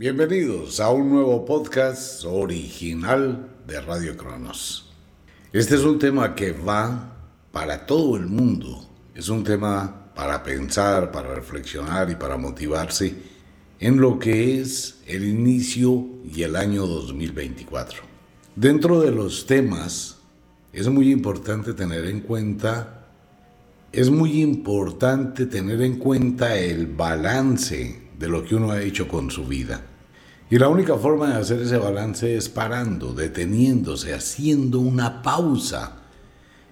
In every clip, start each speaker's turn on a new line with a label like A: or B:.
A: Bienvenidos a un nuevo podcast original de Radio Cronos. Este es un tema que va para todo el mundo. Es un tema para pensar, para reflexionar y para motivarse en lo que es el inicio y el año 2024. Dentro de los temas es muy importante tener en cuenta es muy importante tener en cuenta el balance de lo que uno ha hecho con su vida. Y la única forma de hacer ese balance es parando, deteniéndose, haciendo una pausa.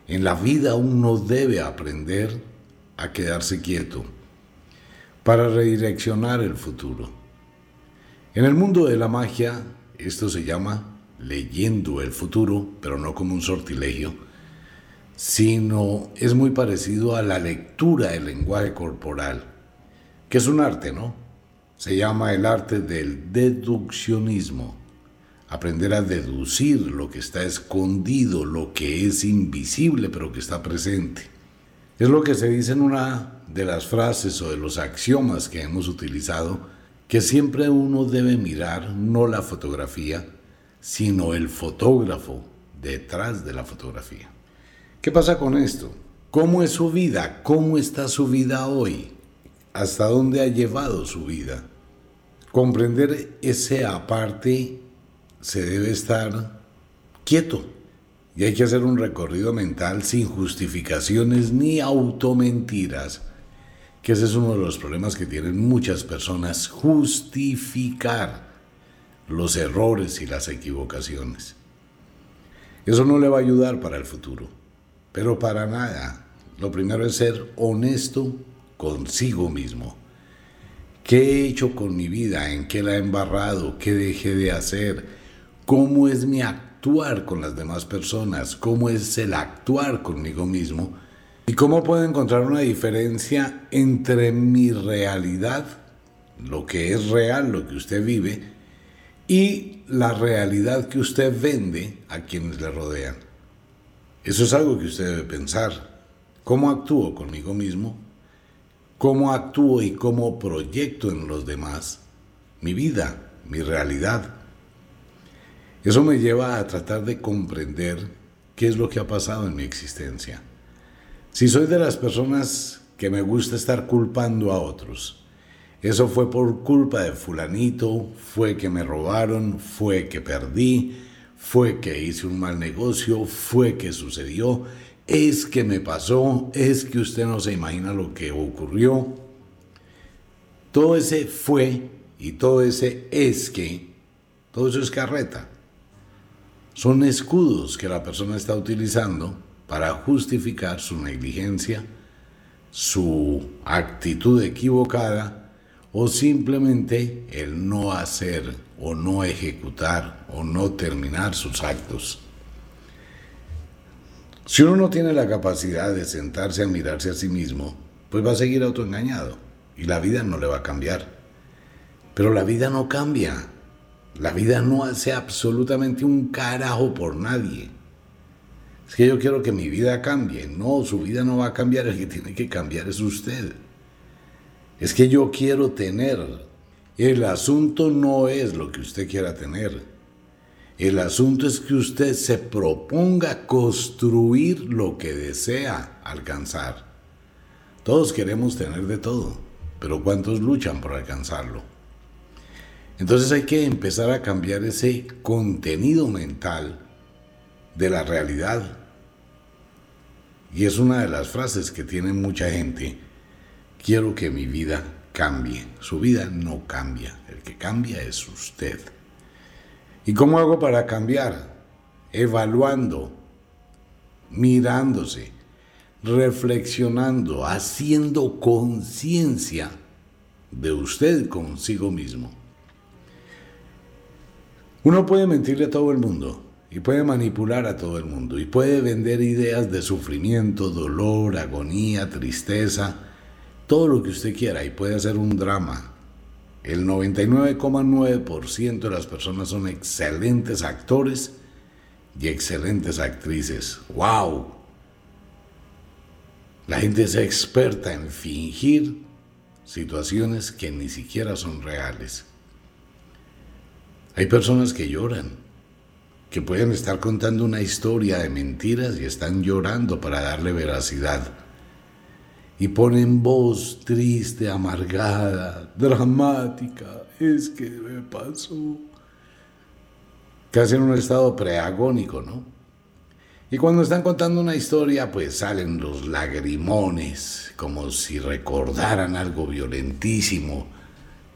A: En la vida uno debe aprender a quedarse quieto para redireccionar el futuro. En el mundo de la magia, esto se llama leyendo el futuro, pero no como un sortilegio, sino es muy parecido a la lectura del lenguaje corporal, que es un arte, ¿no? Se llama el arte del deduccionismo. Aprender a deducir lo que está escondido, lo que es invisible pero que está presente. Es lo que se dice en una de las frases o de los axiomas que hemos utilizado, que siempre uno debe mirar no la fotografía, sino el fotógrafo detrás de la fotografía. ¿Qué pasa con esto? ¿Cómo es su vida? ¿Cómo está su vida hoy? hasta dónde ha llevado su vida. Comprender ese aparte se debe estar quieto y hay que hacer un recorrido mental sin justificaciones ni automentiras, que ese es uno de los problemas que tienen muchas personas, justificar los errores y las equivocaciones. Eso no le va a ayudar para el futuro, pero para nada. Lo primero es ser honesto consigo mismo. ¿Qué he hecho con mi vida? ¿En qué la he embarrado? ¿Qué dejé de hacer? ¿Cómo es mi actuar con las demás personas? ¿Cómo es el actuar conmigo mismo? ¿Y cómo puedo encontrar una diferencia entre mi realidad, lo que es real, lo que usted vive, y la realidad que usted vende a quienes le rodean? Eso es algo que usted debe pensar. ¿Cómo actúo conmigo mismo? Cómo actúo y cómo proyecto en los demás mi vida, mi realidad. Eso me lleva a tratar de comprender qué es lo que ha pasado en mi existencia. Si soy de las personas que me gusta estar culpando a otros, eso fue por culpa de fulanito, fue que me robaron, fue que perdí, fue que hice un mal negocio, fue que sucedió, es que me pasó, es que usted no se imagina lo que ocurrió. Todo ese fue y todo ese es que, todo eso es carreta. Son escudos que la persona está utilizando para justificar su negligencia, su actitud equivocada o simplemente el no hacer o no ejecutar o no terminar sus actos. Si uno no tiene la capacidad de sentarse a mirarse a sí mismo, pues va a seguir autoengañado y la vida no le va a cambiar. Pero la vida no cambia. La vida no hace absolutamente un carajo por nadie. Es que yo quiero que mi vida cambie. No, su vida no va a cambiar. El que tiene que cambiar es usted. Es que yo quiero tener. El asunto no es lo que usted quiera tener. El asunto es que usted se proponga construir lo que desea alcanzar. Todos queremos tener de todo, pero ¿cuántos luchan por alcanzarlo? Entonces hay que empezar a cambiar ese contenido mental de la realidad. Y es una de las frases que tiene mucha gente. Quiero que mi vida cambie. Su vida no cambia. El que cambia es usted. ¿Y cómo hago para cambiar? Evaluando, mirándose, reflexionando, haciendo conciencia de usted consigo mismo. Uno puede mentirle a todo el mundo y puede manipular a todo el mundo y puede vender ideas de sufrimiento, dolor, agonía, tristeza, todo lo que usted quiera y puede hacer un drama el 99,9% de las personas son excelentes actores y excelentes actrices. ¡Wow! La gente es experta en fingir situaciones que ni siquiera son reales. Hay personas que lloran, que pueden estar contando una historia de mentiras y están llorando para darle veracidad. Y ponen voz triste, amargada, dramática. Es que me pasó. Casi en un estado preagónico, ¿no? Y cuando están contando una historia, pues salen los lagrimones, como si recordaran algo violentísimo.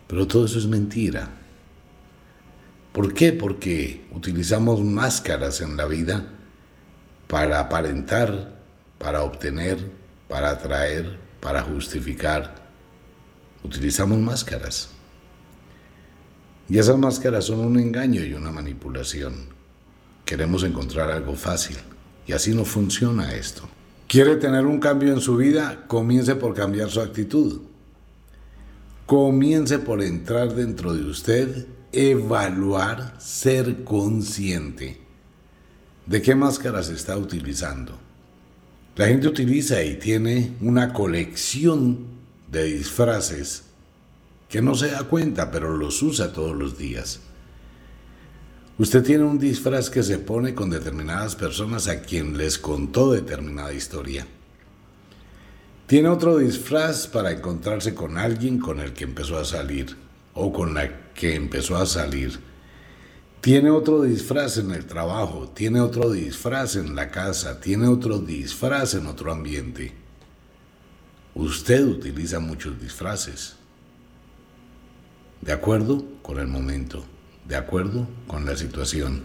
A: Pero todo eso es mentira. ¿Por qué? Porque utilizamos máscaras en la vida para aparentar, para obtener, para atraer, para justificar. Utilizamos máscaras. Y esas máscaras son un engaño y una manipulación. Queremos encontrar algo fácil. Y así no funciona esto. ¿Quiere tener un cambio en su vida? Comience por cambiar su actitud. Comience por entrar dentro de usted, evaluar, ser consciente de qué máscaras está utilizando. La gente utiliza y tiene una colección de disfraces que no se da cuenta, pero los usa todos los días. Usted tiene un disfraz que se pone con determinadas personas a quien les contó determinada historia. Tiene otro disfraz para encontrarse con alguien con el que empezó a salir o con la que empezó a salir. Tiene otro disfraz en el trabajo, tiene otro disfraz en la casa, tiene otro disfraz en otro ambiente. Usted utiliza muchos disfraces. De acuerdo con el momento de acuerdo con la situación.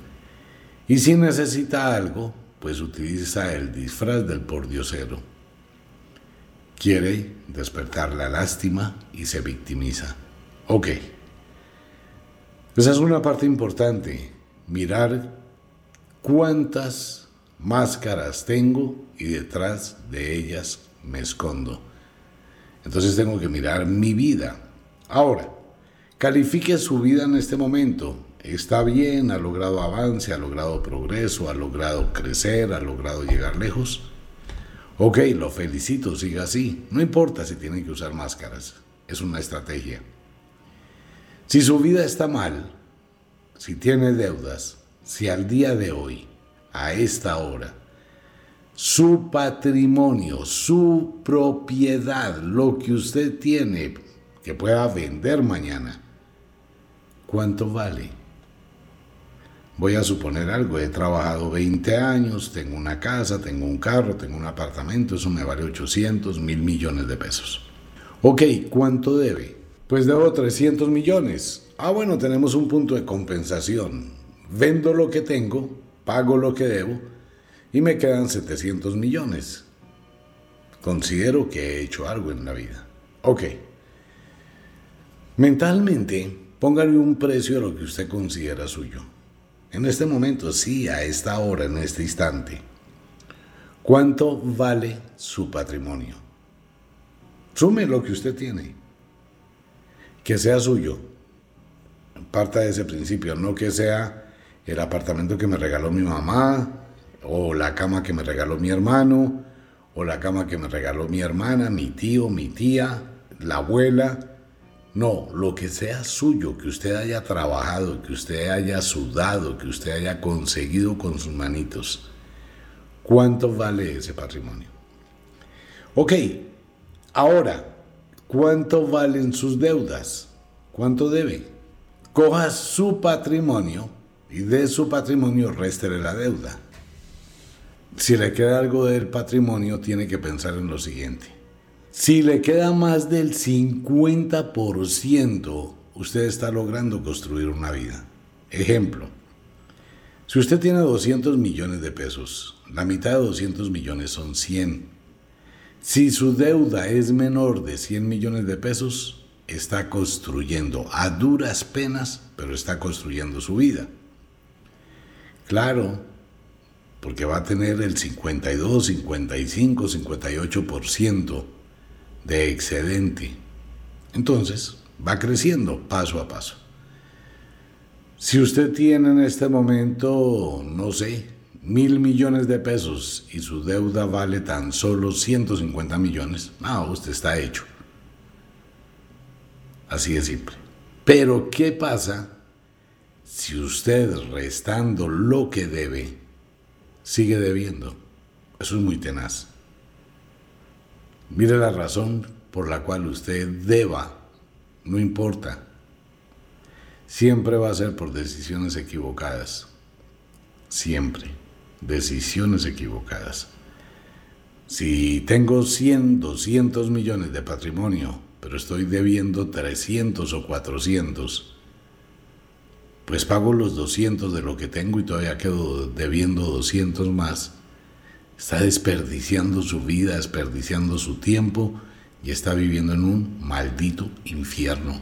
A: Y si necesita algo, pues utiliza el disfraz del pordiosero. Quiere despertar la lástima y se victimiza. Ok. Esa es una parte importante. Mirar cuántas máscaras tengo y detrás de ellas me escondo. Entonces tengo que mirar mi vida. Ahora, Califique su vida en este momento. Está bien, ha logrado avance, ha logrado progreso, ha logrado crecer, ha logrado llegar lejos. Ok, lo felicito, siga así. No importa si tiene que usar máscaras, es una estrategia. Si su vida está mal, si tiene deudas, si al día de hoy, a esta hora, su patrimonio, su propiedad, lo que usted tiene que pueda vender mañana, ¿Cuánto vale? Voy a suponer algo, he trabajado 20 años, tengo una casa, tengo un carro, tengo un apartamento, eso me vale 800 mil millones de pesos. Ok, ¿cuánto debe? Pues debo 300 millones. Ah, bueno, tenemos un punto de compensación. Vendo lo que tengo, pago lo que debo y me quedan 700 millones. Considero que he hecho algo en la vida. Ok. Mentalmente, Póngale un precio a lo que usted considera suyo. En este momento, sí, a esta hora, en este instante. ¿Cuánto vale su patrimonio? Sume lo que usted tiene. Que sea suyo. Parta de ese principio, no que sea el apartamento que me regaló mi mamá, o la cama que me regaló mi hermano, o la cama que me regaló mi hermana, mi tío, mi tía, la abuela no, lo que sea suyo, que usted haya trabajado, que usted haya sudado, que usted haya conseguido con sus manitos. ¿Cuánto vale ese patrimonio? Ok, ahora, ¿cuánto valen sus deudas? ¿Cuánto debe? Coja su patrimonio y de su patrimonio réstele la deuda. Si le queda algo del patrimonio, tiene que pensar en lo siguiente. Si le queda más del 50%, usted está logrando construir una vida. Ejemplo, si usted tiene 200 millones de pesos, la mitad de 200 millones son 100. Si su deuda es menor de 100 millones de pesos, está construyendo a duras penas, pero está construyendo su vida. Claro, porque va a tener el 52, 55, 58% de excedente. Entonces, va creciendo paso a paso. Si usted tiene en este momento, no sé, mil millones de pesos y su deuda vale tan solo 150 millones, ah, usted está hecho. Así de simple. Pero, ¿qué pasa si usted restando lo que debe, sigue debiendo. Eso es muy tenaz. Mire la razón por la cual usted deba, no importa. Siempre va a ser por decisiones equivocadas. Siempre. Decisiones equivocadas. Si tengo 100, 200 millones de patrimonio, pero estoy debiendo 300 o 400, pues pago los 200 de lo que tengo y todavía quedo debiendo 200 más, está desperdiciando su vida, desperdiciando su tiempo y está viviendo en un maldito infierno.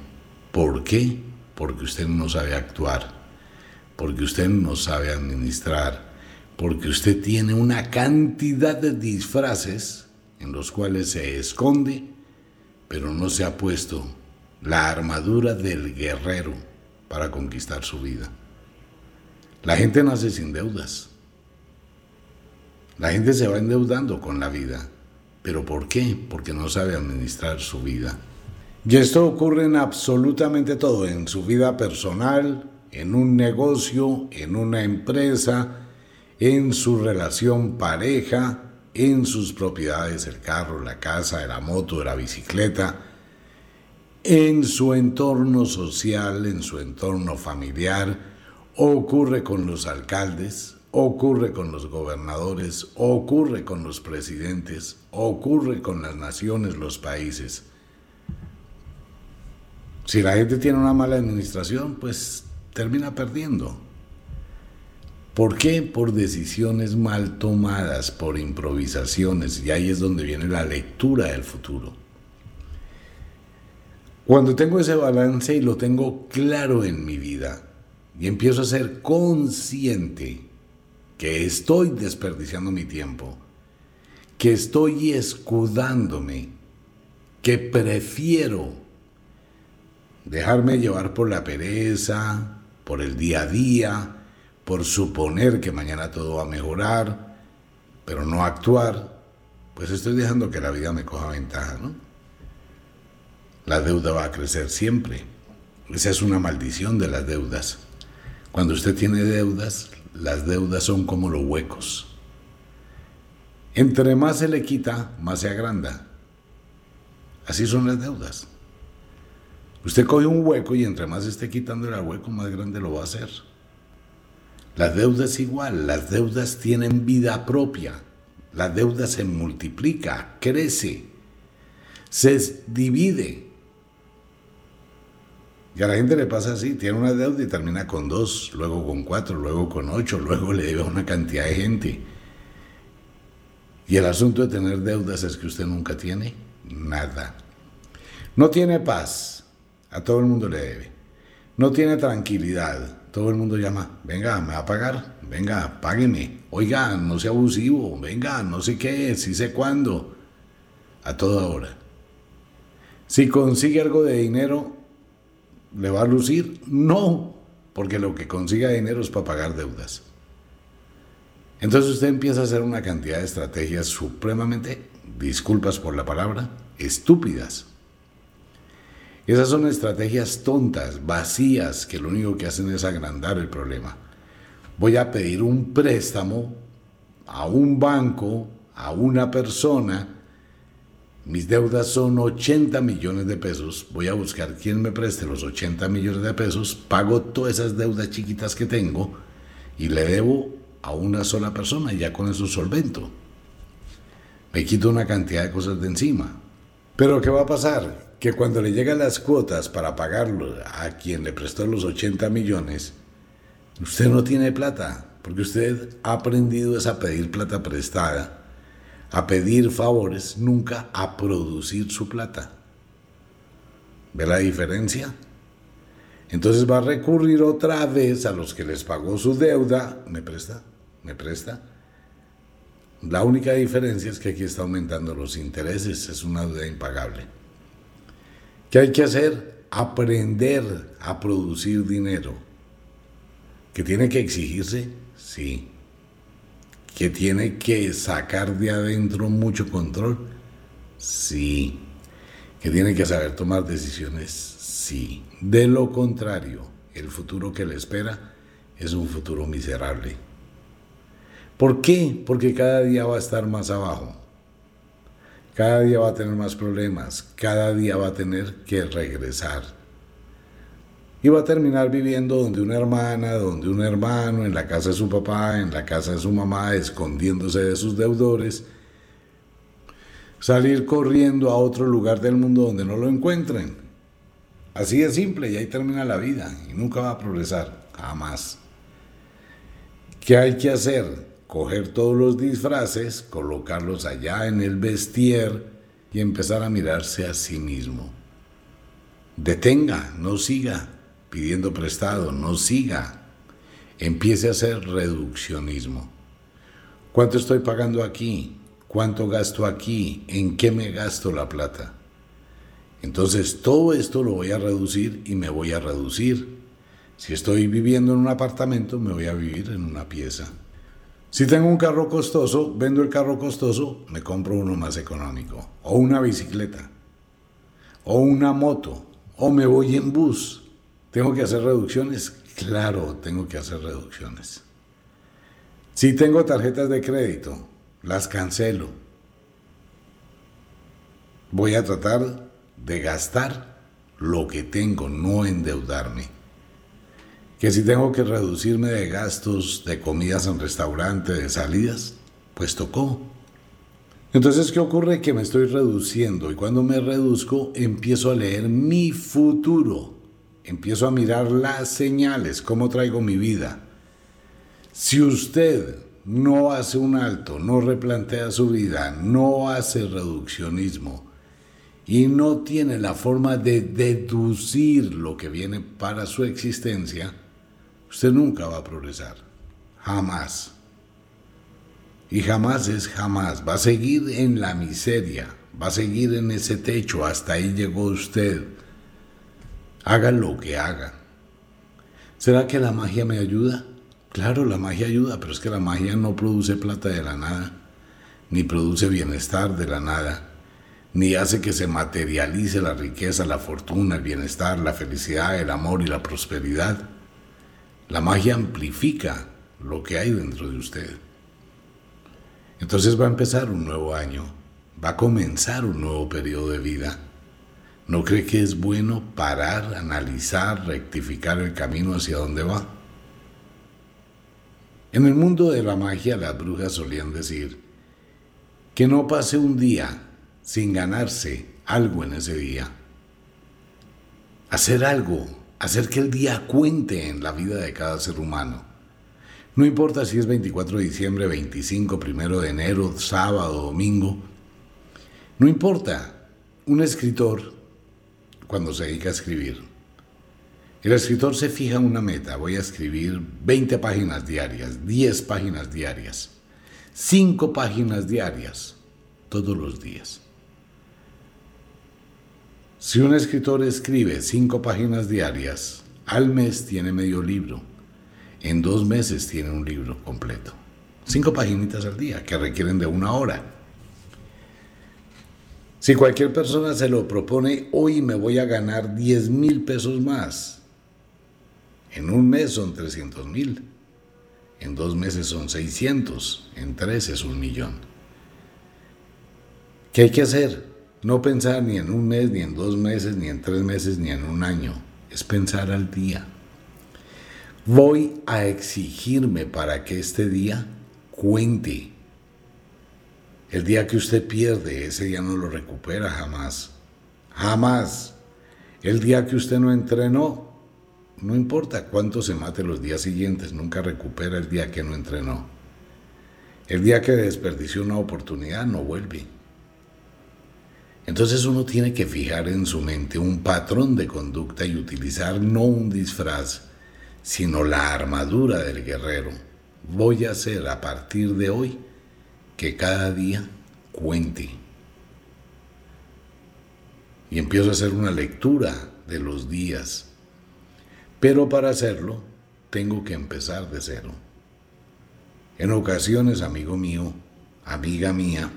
A: ¿Por qué? Porque usted no sabe actuar, porque usted no sabe administrar, porque usted tiene una cantidad de disfraces en los cuales se esconde, pero no se ha puesto la armadura del guerrero para conquistar su vida. La gente nace sin deudas. La gente se va endeudando con la vida. ¿Pero por qué? Porque no sabe administrar su vida. Y esto ocurre en absolutamente todo, en su vida personal, en un negocio, en una empresa, en su relación pareja, en sus propiedades, el carro, la casa, la moto, la bicicleta, en su entorno social, en su entorno familiar, ocurre con los alcaldes, ocurre con los gobernadores, ocurre con los presidentes, ocurre con las naciones, los países. Si la gente tiene una mala administración, pues termina perdiendo. ¿Por qué? Por decisiones mal tomadas, por improvisaciones, y ahí es donde viene la lectura del futuro. Cuando tengo ese balance y lo tengo claro en mi vida y empiezo a ser consciente que estoy desperdiciando mi tiempo, que estoy escudándome, que prefiero dejarme llevar por la pereza, por el día a día, por suponer que mañana todo va a mejorar, pero no actuar, pues estoy dejando que la vida me coja ventaja, ¿no? la deuda va a crecer siempre. Esa es una maldición de las deudas. Cuando usted tiene deudas, las deudas son como los huecos. Entre más se le quita, más se agranda. Así son las deudas. Usted coge un hueco y entre más esté quitando el hueco, más grande lo va a hacer. Las deudas igual, las deudas tienen vida propia. La deuda se multiplica, crece, se divide. Y a la gente le pasa así, tiene una deuda y termina con dos, luego con cuatro, luego con ocho, luego le debe a una cantidad de gente. Y el asunto de tener deudas es que usted nunca tiene nada. No tiene paz, a todo el mundo le debe. No tiene tranquilidad, todo el mundo llama, venga, me va a pagar, venga, págueme, oiga, no sea abusivo, venga, no sé qué, si sé cuándo, a toda hora. Si consigue algo de dinero, ¿Le va a lucir? No, porque lo que consiga dinero es para pagar deudas. Entonces usted empieza a hacer una cantidad de estrategias supremamente, disculpas por la palabra, estúpidas. Esas son estrategias tontas, vacías, que lo único que hacen es agrandar el problema. Voy a pedir un préstamo a un banco, a una persona, mis deudas son 80 millones de pesos, voy a buscar quién me preste los 80 millones de pesos, pago todas esas deudas chiquitas que tengo y le debo a una sola persona y ya con eso solvento. Me quito una cantidad de cosas de encima. Pero ¿qué va a pasar? Que cuando le llegan las cuotas para pagarlo a quien le prestó los 80 millones, usted no tiene plata, porque usted ha aprendido a pedir plata prestada a pedir favores, nunca a producir su plata. ¿Ve la diferencia? Entonces va a recurrir otra vez a los que les pagó su deuda. ¿Me presta? ¿Me presta? La única diferencia es que aquí está aumentando los intereses, es una deuda impagable. ¿Qué hay que hacer? Aprender a producir dinero. ¿Que tiene que exigirse? Sí que tiene que sacar de adentro mucho control? Sí. ¿Que tiene que saber tomar decisiones? Sí. De lo contrario, el futuro que le espera es un futuro miserable. ¿Por qué? Porque cada día va a estar más abajo. Cada día va a tener más problemas. Cada día va a tener que regresar. Y va a terminar viviendo donde una hermana, donde un hermano, en la casa de su papá, en la casa de su mamá, escondiéndose de sus deudores. Salir corriendo a otro lugar del mundo donde no lo encuentren. Así de simple y ahí termina la vida y nunca va a progresar, jamás. ¿Qué hay que hacer? Coger todos los disfraces, colocarlos allá en el vestier y empezar a mirarse a sí mismo. Detenga, no siga pidiendo prestado, no siga. Empiece a hacer reduccionismo. ¿Cuánto estoy pagando aquí? ¿Cuánto gasto aquí? ¿En qué me gasto la plata? Entonces todo esto lo voy a reducir y me voy a reducir. Si estoy viviendo en un apartamento, me voy a vivir en una pieza. Si tengo un carro costoso, vendo el carro costoso, me compro uno más económico. O una bicicleta. O una moto. O me voy en bus. ¿Tengo que hacer reducciones? Claro, tengo que hacer reducciones. Si tengo tarjetas de crédito, las cancelo. Voy a tratar de gastar lo que tengo, no endeudarme que si tengo que reducirme de gastos de comidas en restaurante, de salidas, pues tocó. Entonces, ¿qué ocurre? Que me estoy reduciendo y cuando me reduzco empiezo a leer mi futuro, empiezo a mirar las señales, cómo traigo mi vida. Si usted no hace un alto, no replantea su vida, no hace reduccionismo y no tiene la forma de deducir lo que viene para su existencia, usted nunca va a progresar. Jamás. Y jamás es jamás. Va a seguir en la miseria. Va a seguir en ese techo. Hasta ahí llegó usted. Haga lo que haga. ¿Será que la magia me ayuda? Claro, la magia ayuda, pero es que la magia no produce plata de la nada, ni produce bienestar de la nada, ni hace que se materialice la riqueza, la fortuna, el bienestar, la felicidad, el amor y la prosperidad. La magia amplifica lo que hay dentro de usted. Entonces va a empezar un nuevo año, va a comenzar un nuevo periodo de vida. ¿No cree que es bueno parar, analizar, rectificar el camino hacia donde va? En el mundo de la magia las brujas solían decir que no pase un día sin ganarse algo en ese día. Hacer algo hacer que el día cuente en la vida de cada ser humano. No importa si es 24 de diciembre, 25, primero de enero, sábado, domingo. No importa. Un escritor, cuando se dedica a escribir, el escritor se fija una meta. Voy a escribir 20 páginas diarias, 10 páginas diarias, 5 páginas diarias, todos los días. Si un escritor escribe cinco páginas diarias, al mes tiene medio libro. En dos meses tiene un libro completo. Cinco paginitas al día, que requieren de una hora. Si cualquier persona se lo propone, hoy me voy a ganar 10 mil pesos más. En un mes son 300 mil. En dos meses son 600. En tres es un millón. ¿Qué hay que hacer? No pensar ni en un mes, ni en dos meses, ni en tres meses, ni en un año. Es pensar al día. Voy a exigirme para que este día cuente. El día que usted pierde, ese día no lo recupera jamás. Jamás. El día que usted no entrenó, no importa cuánto se mate los días siguientes, nunca recupera el día que no entrenó. El día que desperdició una oportunidad no vuelve. Entonces uno tiene que fijar en su mente un patrón de conducta y utilizar no un disfraz, sino la armadura del guerrero. Voy a hacer a partir de hoy que cada día cuente. Y empiezo a hacer una lectura de los días. Pero para hacerlo, tengo que empezar de cero. En ocasiones, amigo mío, amiga mía,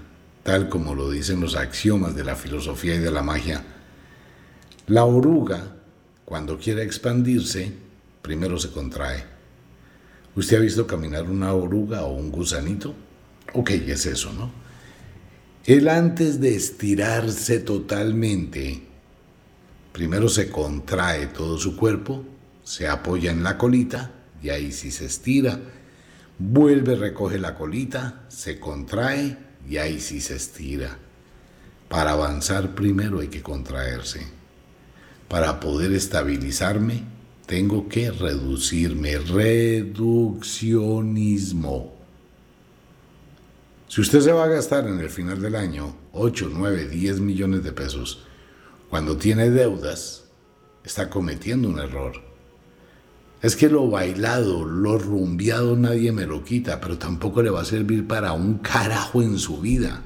A: tal como lo dicen los axiomas de la filosofía y de la magia, la oruga, cuando quiere expandirse, primero se contrae. ¿Usted ha visto caminar una oruga o un gusanito? Ok, es eso, ¿no? Él antes de estirarse totalmente, primero se contrae todo su cuerpo, se apoya en la colita y ahí sí se estira, vuelve, recoge la colita, se contrae y ahí sí se estira. Para avanzar primero hay que contraerse. Para poder estabilizarme, tengo que reducirme. Reduccionismo. Si usted se va a gastar en el final del año 8, 9, 10 millones de pesos, cuando tiene deudas, está cometiendo un error. Es que lo bailado, lo rumbiado nadie me lo quita, pero tampoco le va a servir para un carajo en su vida.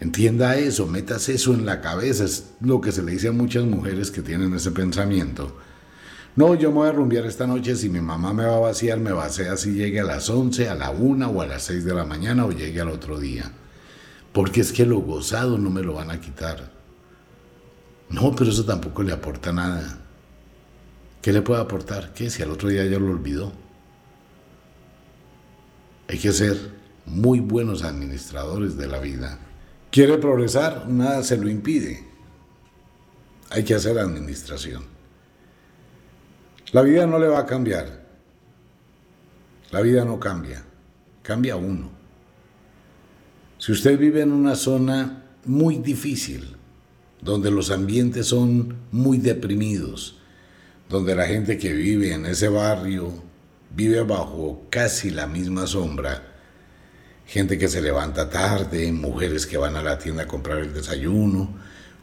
A: Entienda eso, metas eso en la cabeza, es lo que se le dice a muchas mujeres que tienen ese pensamiento. No, yo me voy a rumbear esta noche, si mi mamá me va a vaciar, me vacía si llegue a las 11, a la 1 o a las 6 de la mañana o llegue al otro día. Porque es que lo gozado no me lo van a quitar. No, pero eso tampoco le aporta nada. ¿Qué le puede aportar? ¿Qué? Si al otro día ya lo olvidó. Hay que ser muy buenos administradores de la vida. ¿Quiere progresar? Nada se lo impide. Hay que hacer administración. La vida no le va a cambiar. La vida no cambia. Cambia uno. Si usted vive en una zona muy difícil, donde los ambientes son muy deprimidos, donde la gente que vive en ese barrio vive bajo casi la misma sombra, gente que se levanta tarde, mujeres que van a la tienda a comprar el desayuno,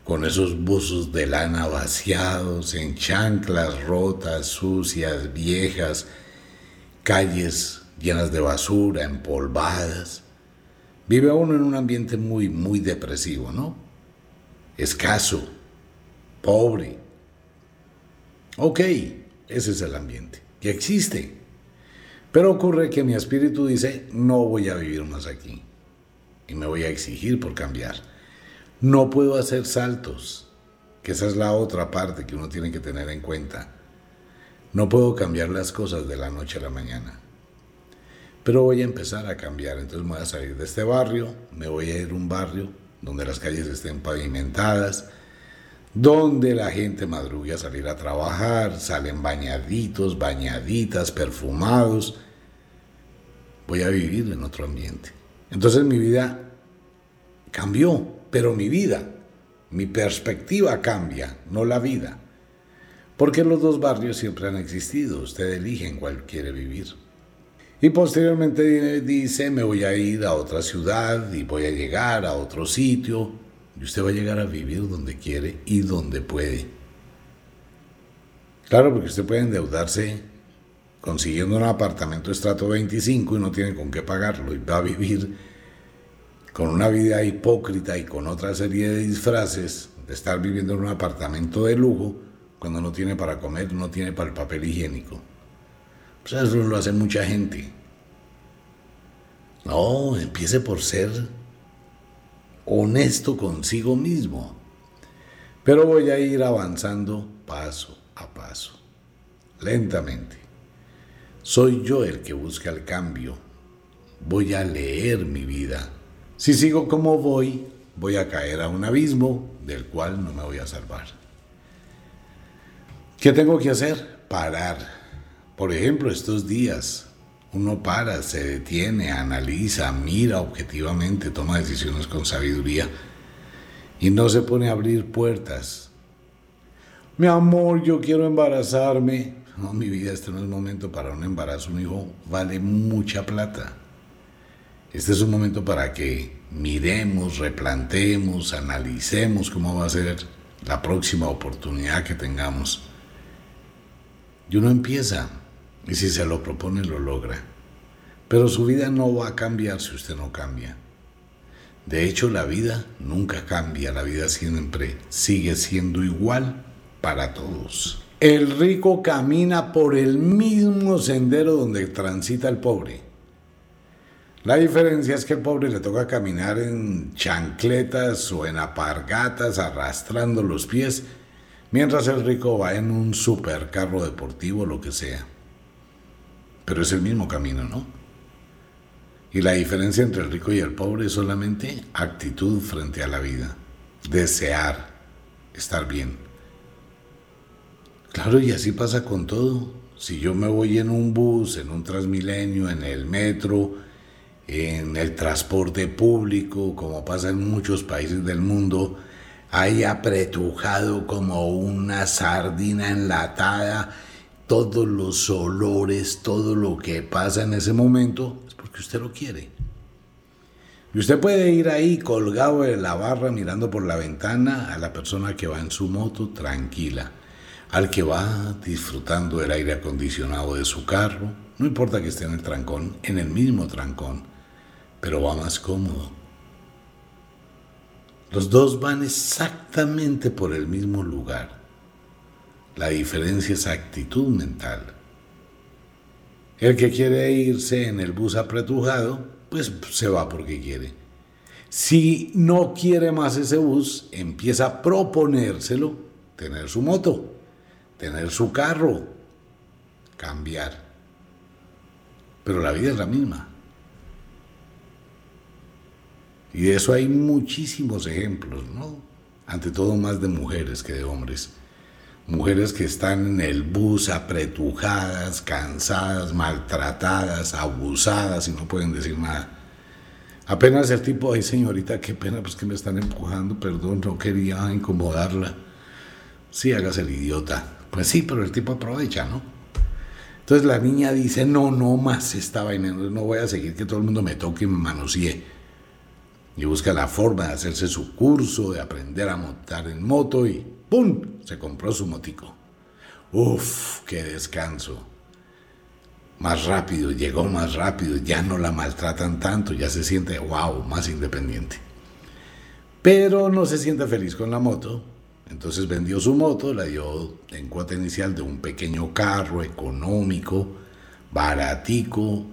A: con esos buzos de lana vaciados, en chanclas rotas, sucias, viejas, calles llenas de basura, empolvadas. Vive uno en un ambiente muy, muy depresivo, ¿no? Escaso, pobre. Ok, ese es el ambiente, que existe. Pero ocurre que mi espíritu dice, no voy a vivir más aquí. Y me voy a exigir por cambiar. No puedo hacer saltos, que esa es la otra parte que uno tiene que tener en cuenta. No puedo cambiar las cosas de la noche a la mañana. Pero voy a empezar a cambiar. Entonces me voy a salir de este barrio, me voy a ir a un barrio donde las calles estén pavimentadas, donde la gente madrugue a salir a trabajar, salen bañaditos, bañaditas, perfumados, voy a vivir en otro ambiente. Entonces mi vida cambió, pero mi vida, mi perspectiva cambia, no la vida. Porque los dos barrios siempre han existido, usted elige en cuál quiere vivir. Y posteriormente dice, me voy a ir a otra ciudad y voy a llegar a otro sitio. Y usted va a llegar a vivir donde quiere y donde puede. Claro, porque usted puede endeudarse consiguiendo un apartamento estrato 25 y no tiene con qué pagarlo y va a vivir con una vida hipócrita y con otra serie de disfraces de estar viviendo en un apartamento de lujo cuando no tiene para comer, no tiene para el papel higiénico. Pues eso lo hace mucha gente. No, empiece por ser honesto consigo mismo. Pero voy a ir avanzando paso a paso, lentamente. Soy yo el que busca el cambio. Voy a leer mi vida. Si sigo como voy, voy a caer a un abismo del cual no me voy a salvar. ¿Qué tengo que hacer? Parar. Por ejemplo, estos días uno para, se detiene, analiza, mira objetivamente, toma decisiones con sabiduría y no se pone a abrir puertas. Mi amor, yo quiero embarazarme. No, mi vida, este no es momento para un embarazo. Un hijo vale mucha plata. Este es un momento para que miremos, replantemos, analicemos cómo va a ser la próxima oportunidad que tengamos. Y uno empieza, y si se lo propone, lo logra. Pero su vida no va a cambiar si usted no cambia. De hecho, la vida nunca cambia, la vida siempre sigue siendo igual para todos. El rico camina por el mismo sendero donde transita el pobre. La diferencia es que al pobre le toca caminar en chancletas o en apargatas arrastrando los pies, Mientras el rico va en un supercarro deportivo, lo que sea. Pero es el mismo camino, ¿no? Y la diferencia entre el rico y el pobre es solamente actitud frente a la vida. Desear estar bien. Claro, y así pasa con todo. Si yo me voy en un bus, en un transmilenio, en el metro, en el transporte público, como pasa en muchos países del mundo, hay apretujado como una sardina enlatada, todos los olores, todo lo que pasa en ese momento, es porque usted lo quiere. Y usted puede ir ahí colgado en la barra mirando por la ventana a la persona que va en su moto tranquila, al que va disfrutando del aire acondicionado de su carro, no importa que esté en el trancón, en el mismo trancón, pero va más cómodo. Los dos van exactamente por el mismo lugar. La diferencia es actitud mental. El que quiere irse en el bus apretujado pues se va porque quiere. Si no quiere más ese bus, empieza a proponérselo, tener su moto, tener su carro, cambiar. Pero la vida es la misma. Y de eso hay muchísimos ejemplos, ¿no? Ante todo más de mujeres que de hombres. Mujeres que están en el bus apretujadas, cansadas, maltratadas, abusadas y no pueden decir nada. Apenas el tipo, ay señorita, qué pena, pues que me están empujando, perdón, no quería incomodarla. Sí, hágase el idiota. Pues sí, pero el tipo aprovecha, ¿no? Entonces la niña dice, no, no más esta vaina, no voy a seguir que todo el mundo me toque y me manosee. Y busca la forma de hacerse su curso, de aprender a montar en moto y ¡Pum! Se compró su motico. Uf, qué descanso. Más rápido, llegó más rápido, ya no la maltratan tanto, ya se siente, wow, más independiente. Pero no se siente feliz con la moto, entonces vendió su moto, la dio en cuota inicial de un pequeño carro económico, baratico,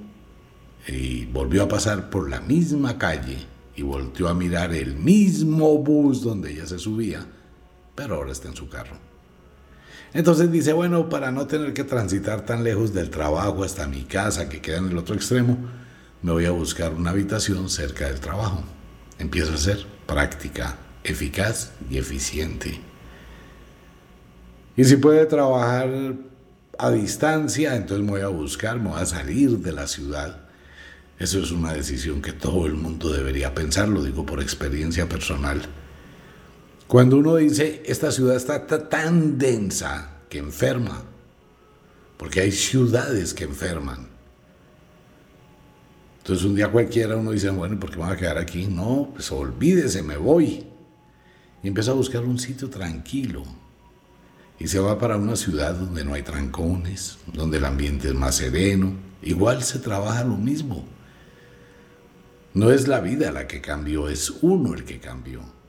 A: y volvió a pasar por la misma calle y volvió a mirar el mismo bus donde ella se subía pero ahora está en su carro. Entonces dice, bueno, para no tener que transitar tan lejos del trabajo hasta mi casa, que queda en el otro extremo, me voy a buscar una habitación cerca del trabajo. Empieza a ser práctica, eficaz y eficiente. Y si puede trabajar a distancia, entonces me voy a buscar, me voy a salir de la ciudad. Eso es una decisión que todo el mundo debería pensar, lo digo por experiencia personal. Cuando uno dice, esta ciudad está tan densa que enferma, porque hay ciudades que enferman. Entonces un día cualquiera uno dice, bueno, ¿por qué me voy a quedar aquí? No, pues olvídese, me voy. Y empieza a buscar un sitio tranquilo. Y se va para una ciudad donde no hay trancones, donde el ambiente es más sereno. Igual se trabaja lo mismo. No es la vida la que cambió, es uno el que cambió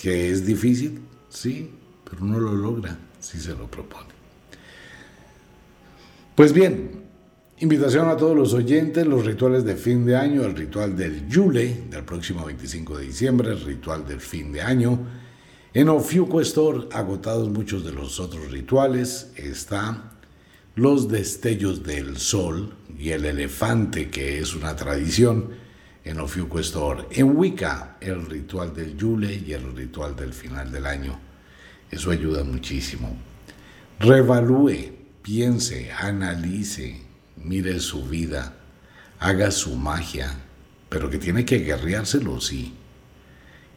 A: que es difícil, sí, pero uno lo logra si se lo propone. Pues bien, invitación a todos los oyentes, los rituales de fin de año, el ritual del Yule, del próximo 25 de diciembre, el ritual del fin de año. En Ofiuco Store, agotados muchos de los otros rituales, está los destellos del sol y el elefante, que es una tradición en Ofiuco. En Wicca, el ritual del Yule y el ritual del final del año. Eso ayuda muchísimo. Revalúe, piense, analice, mire su vida, haga su magia, pero que tiene que guerreárselo, sí.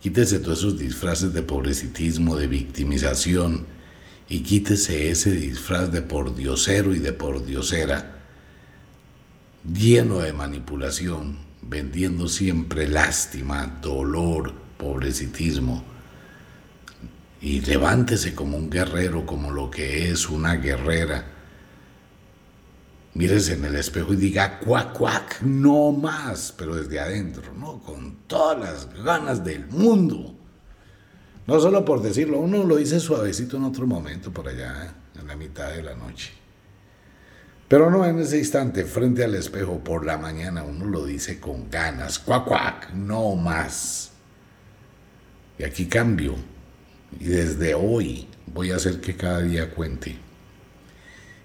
A: Quítese todos esos disfraces de pobrecitismo, de victimización, y quítese ese disfraz de pordiosero y de pordiosera, lleno de manipulación, vendiendo siempre lástima, dolor, pobrecitismo. Y levántese como un guerrero, como lo que es una guerrera. Mírese en el espejo y diga, cuac, cuac, no más, pero desde adentro, ¿no? Con todas las ganas del mundo. No solo por decirlo, uno lo dice suavecito en otro momento, por allá, en la mitad de la noche. Pero no en ese instante, frente al espejo por la mañana, uno lo dice con ganas, cuac, cuac, no más. Y aquí cambio. Y desde hoy voy a hacer que cada día cuente.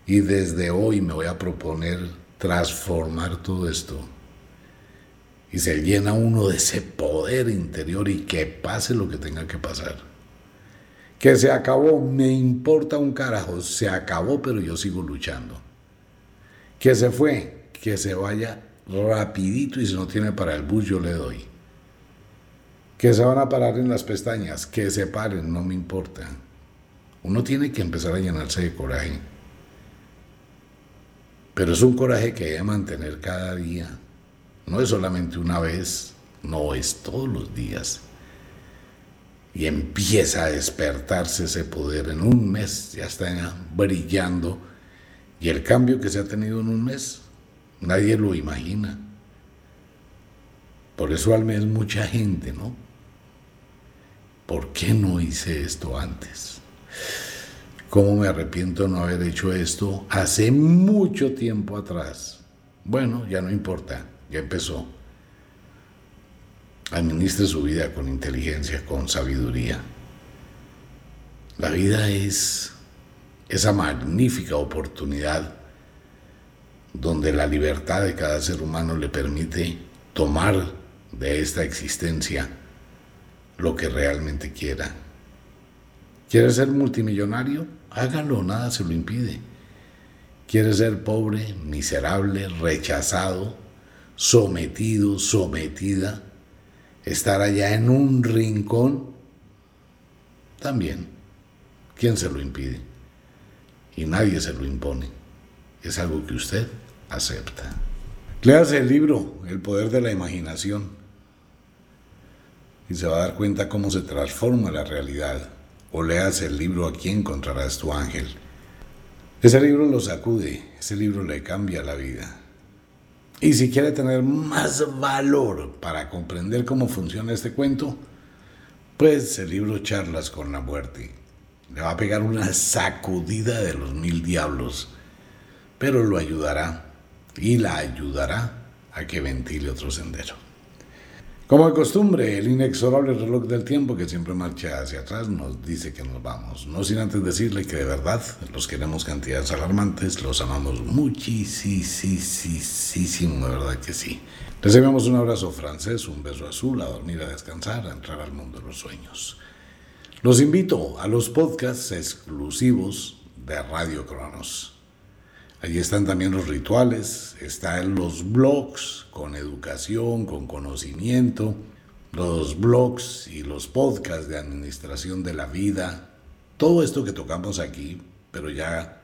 A: Y desde hoy me voy a proponer transformar todo esto. Y se llena uno de ese poder interior y que pase lo que tenga que pasar. Que se acabó, me importa un carajo, se acabó, pero yo sigo luchando. Que se fue, que se vaya rapidito y si no tiene para el bus yo le doy. Que se van a parar en las pestañas, que se paren, no me importa. Uno tiene que empezar a llenarse de coraje. Pero es un coraje que debe mantener cada día. No es solamente una vez, no es todos los días. Y empieza a despertarse ese poder. En un mes ya está brillando. Y el cambio que se ha tenido en un mes, nadie lo imagina. Por eso al mes mucha gente, ¿no? ¿Por qué no hice esto antes? ¿Cómo me arrepiento de no haber hecho esto hace mucho tiempo atrás? Bueno, ya no importa, ya empezó. Administre su vida con inteligencia, con sabiduría. La vida es esa magnífica oportunidad donde la libertad de cada ser humano le permite tomar de esta existencia lo que realmente quiera. ¿Quiere ser multimillonario? hágalo, nada se lo impide. Quiere ser pobre, miserable, rechazado, sometido, sometida, estar allá en un rincón, también. ¿Quién se lo impide? Y nadie se lo impone. Es algo que usted acepta. Léase el libro El poder de la imaginación y se va a dar cuenta cómo se transforma la realidad o leas el libro Aquí encontrarás tu ángel. Ese libro lo sacude, ese libro le cambia la vida. Y si quiere tener más valor para comprender cómo funciona este cuento, pues el libro Charlas con la muerte. Le va a pegar una sacudida de los mil diablos, pero lo ayudará y la ayudará a que ventile otro sendero. Como de costumbre, el inexorable reloj del tiempo que siempre marcha hacia atrás nos dice que nos vamos. No sin antes decirle que de verdad los queremos cantidades alarmantes, los amamos muchísimo, de verdad que sí. Recibimos un abrazo francés, un beso azul, a dormir, a descansar, a entrar al mundo de los sueños. Los invito a los podcasts exclusivos de Radio Cronos. Allí están también los rituales, están los blogs con educación, con conocimiento, los blogs y los podcasts de administración de la vida, todo esto que tocamos aquí, pero ya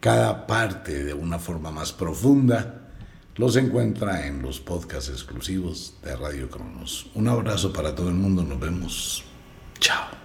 A: cada parte de una forma más profunda, los encuentra en los podcasts exclusivos de Radio Cronos. Un abrazo para todo el mundo, nos vemos. Chao.